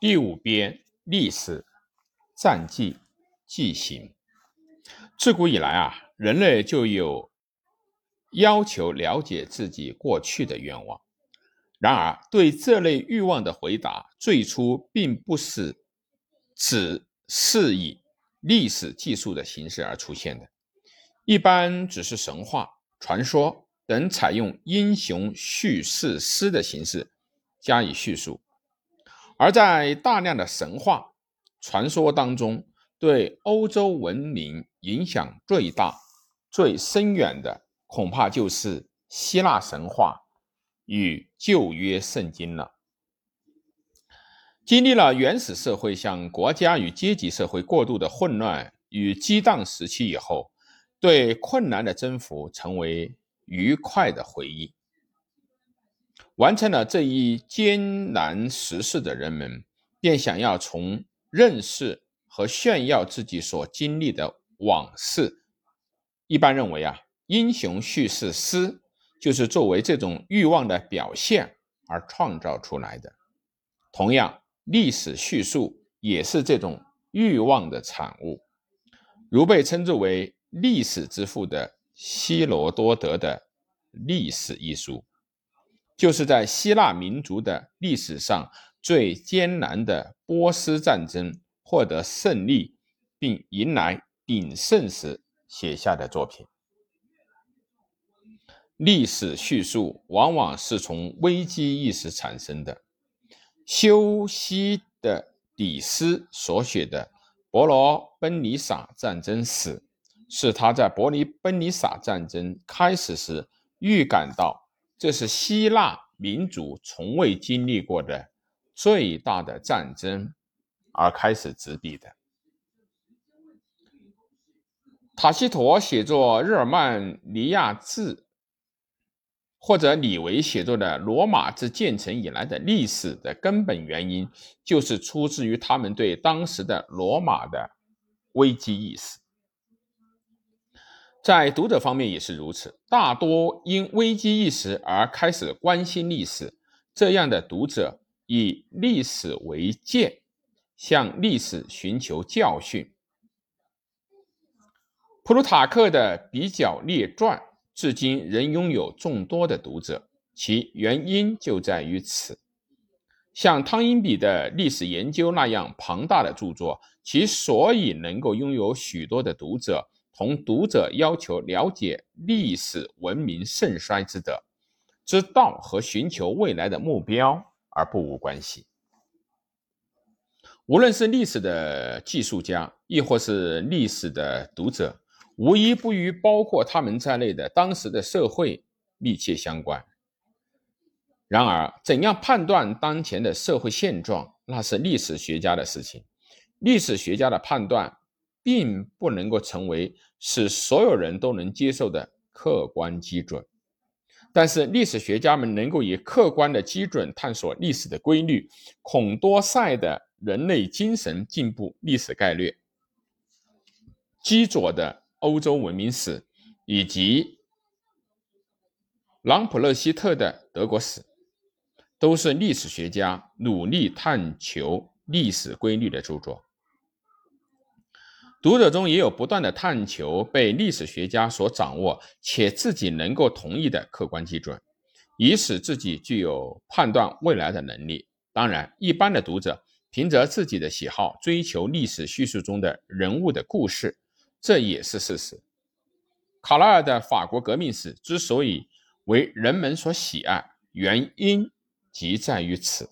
第五编历史战记记行。自古以来啊，人类就有要求了解自己过去的愿望。然而，对这类欲望的回答，最初并不是只是以历史记述的形式而出现的，一般只是神话、传说等采用英雄叙事诗的形式加以叙述。而在大量的神话传说当中，对欧洲文明影响最大、最深远的，恐怕就是希腊神话与旧约圣经了。经历了原始社会向国家与阶级社会过渡的混乱与激荡时期以后，对困难的征服成为愉快的回忆。完成了这一艰难实事的人们，便想要从认识和炫耀自己所经历的往事。一般认为啊，英雄叙事诗就是作为这种欲望的表现而创造出来的。同样，历史叙述也是这种欲望的产物。如被称之为历史之父的希罗多德的《历史》一书。就是在希腊民族的历史上最艰难的波斯战争获得胜利，并迎来鼎盛时写下的作品。历史叙述往往是从危机意识产生的。修昔的底斯所写的《伯罗奔尼撒战争史》，是他在伯尼奔尼撒战争开始时预感到。这是希腊民族从未经历过的最大的战争，而开始执笔的。塔西佗写作《日耳曼尼亚志》，或者李维写作的《罗马自建成以来的历史》的根本原因，就是出自于他们对当时的罗马的危机意识。在读者方面也是如此，大多因危机意识而开始关心历史。这样的读者以历史为鉴，向历史寻求教训。普鲁塔克的《比较列传》至今仍拥有众多的读者，其原因就在于此。像汤因比的历史研究那样庞大的著作，其所以能够拥有许多的读者。同读者要求了解历史文明盛衰之德之道和寻求未来的目标而不无关系。无论是历史的记述家，亦或是历史的读者，无一不与包括他们在内的当时的社会密切相关。然而，怎样判断当前的社会现状，那是历史学家的事情。历史学家的判断。并不能够成为使所有人都能接受的客观基准，但是历史学家们能够以客观的基准探索历史的规律。孔多塞的《人类精神进步历史概略》，基佐的《欧洲文明史》，以及朗普勒希特的《德国史》，都是历史学家努力探求历史规律的著作。读者中也有不断的探求被历史学家所掌握且自己能够同意的客观基准，以使自己具有判断未来的能力。当然，一般的读者凭着自己的喜好追求历史叙述中的人物的故事，这也是事实。卡拉尔的法国革命史之所以为人们所喜爱，原因即在于此。